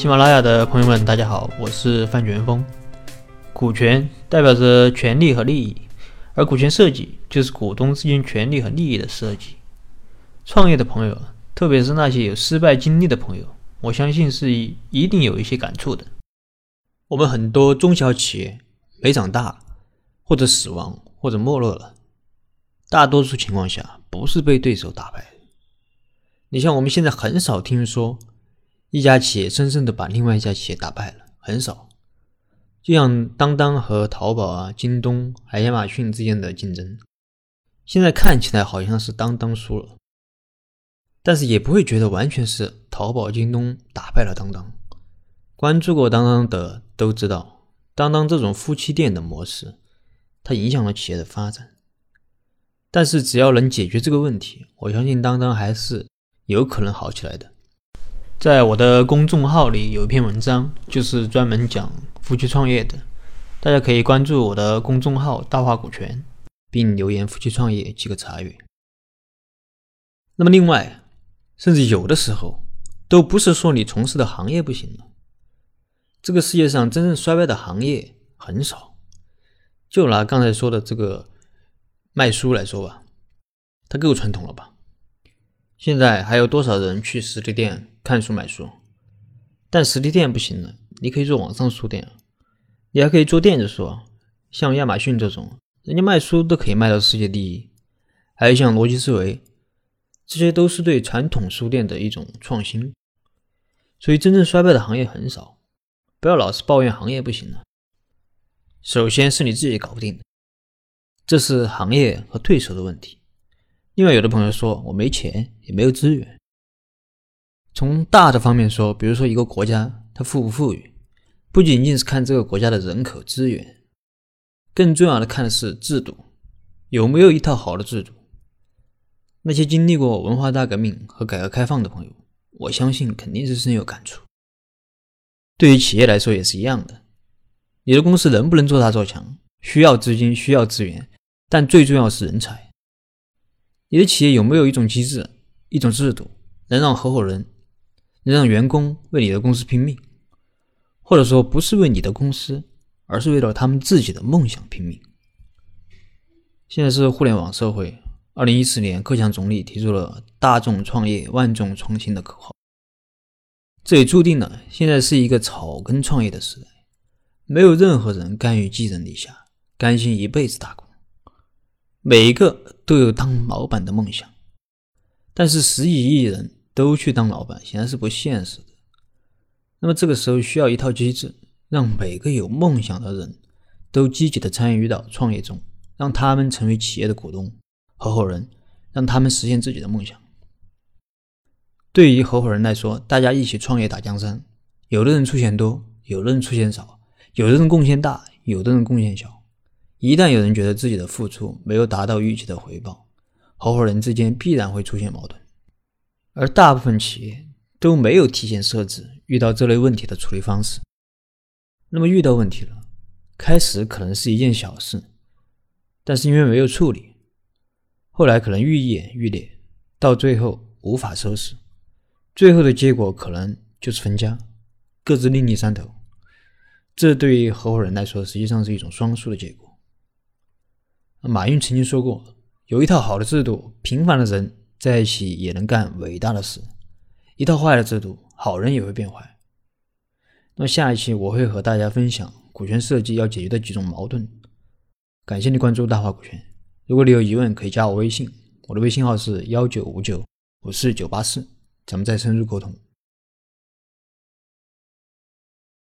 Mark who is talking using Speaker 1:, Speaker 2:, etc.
Speaker 1: 喜马拉雅的朋友们，大家好，我是范全峰。股权代表着权利和利益，而股权设计就是股东之间权利和利益的设计。创业的朋友，特别是那些有失败经历的朋友，我相信是一定有一些感触的。我们很多中小企业没长大，或者死亡，或者没落了，大多数情况下不是被对手打败。你像我们现在很少听说一家企业真正的把另外一家企业打败了，很少。就像当当和淘宝啊、京东还亚马逊之间的竞争，现在看起来好像是当当输了，但是也不会觉得完全是淘宝、京东打败了当当。关注过当当的都知道，当当这种夫妻店的模式，它影响了企业的发展。但是只要能解决这个问题，我相信当当还是。有可能好起来的。在我的公众号里有一篇文章，就是专门讲夫妻创业的，大家可以关注我的公众号“大话股权”，并留言“夫妻创业”即可查阅。那么，另外，甚至有的时候，都不是说你从事的行业不行了。这个世界上真正衰败的行业很少。就拿刚才说的这个卖书来说吧，它够传统了吧？现在还有多少人去实体店看书买书？但实体店不行了，你可以做网上书店，你还可以做电子书，像亚马逊这种，人家卖书都可以卖到世界第一。还有像逻辑思维，这些都是对传统书店的一种创新。所以真正衰败的行业很少，不要老是抱怨行业不行了。首先是你自己搞不定的，这是行业和对手的问题。另外，有的朋友说我没钱，也没有资源。从大的方面说，比如说一个国家它富不富裕，不仅仅是看这个国家的人口资源，更重要的看的是制度，有没有一套好的制度。那些经历过文化大革命和改革开放的朋友，我相信肯定是深有感触。对于企业来说也是一样的，你的公司能不能做大做强，需要资金，需要资源，但最重要是人才。你的企业有没有一种机制、一种制度，能让合伙人、能让员工为你的公司拼命，或者说不是为你的公司，而是为了他们自己的梦想拼命？现在是互联网社会，二零一四年，克强总理提出了“大众创业，万众创新”的口号，这也注定了现在是一个草根创业的时代，没有任何人甘于寄人篱下，甘心一辈子打工。每个都有当老板的梦想，但是十几亿人都去当老板，显然是不现实的。那么这个时候需要一套机制，让每个有梦想的人都积极的参与到创业中，让他们成为企业的股东、合伙人，让他们实现自己的梦想。对于合伙人来说，大家一起创业打江山，有的人出钱多，有的人出钱少，有的人贡献大，有的人贡献小。一旦有人觉得自己的付出没有达到预期的回报，合伙人之间必然会出现矛盾。而大部分企业都没有提前设置遇到这类问题的处理方式。那么遇到问题了，开始可能是一件小事，但是因为没有处理，后来可能愈演愈烈，到最后无法收拾，最后的结果可能就是分家，各自另立山头。这对于合伙人来说，实际上是一种双输的结果。马云曾经说过：“有一套好的制度，平凡的人在一起也能干伟大的事；一套坏的制度，好人也会变坏。”那么下一期我会和大家分享股权设计要解决的几种矛盾。感谢你关注大话股权。如果你有疑问，可以加我微信，我的微信号是幺九五九五四九八四，咱们再深入沟通。